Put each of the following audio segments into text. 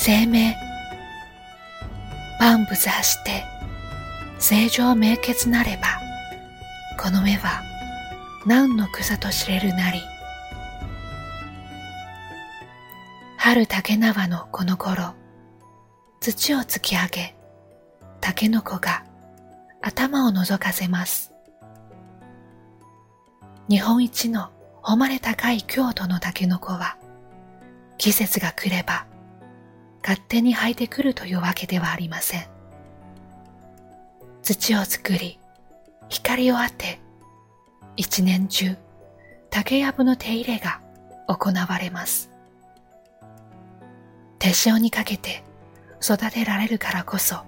生命。万物発して正常明潔なればこの目は何の草と知れるなり。春竹縄のこの頃土を突き上げ竹の子が頭を覗かせます。日本一の誉れ高い京都の竹の子は季節が来れば勝手に生えてくるというわけではありません。土を作り、光を当て、一年中竹やぶの手入れが行われます。手塩にかけて育てられるからこそ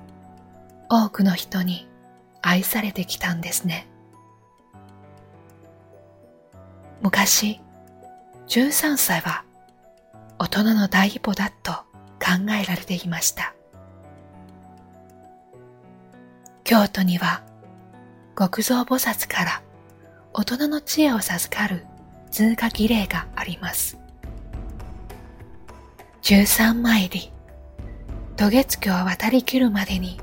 多くの人に愛されてきたんですね。昔、13歳は大人の第一歩だと考えられていました。京都には極蔵菩薩から大人の知恵を授かる通過儀礼があります。十三参り、渡月橋を渡りきるまでに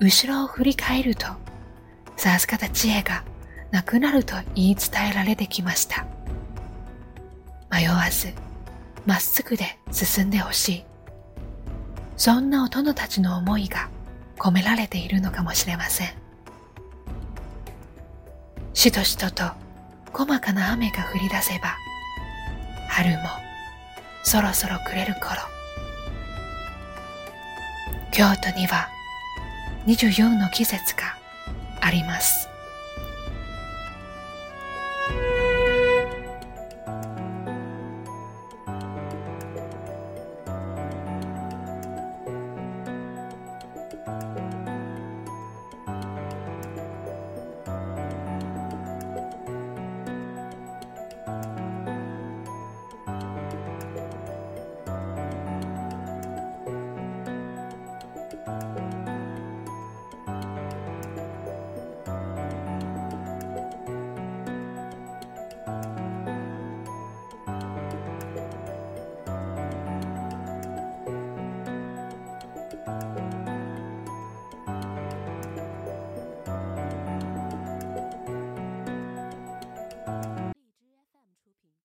後ろを振り返ると授かった知恵がなくなると言い伝えられてきました。迷わず、まっすぐで進んでほしい。そんな大人たちの思いが込められているのかもしれません。しとしとと細かな雨が降り出せば、春もそろそろ暮れる頃。京都には24の季節があります。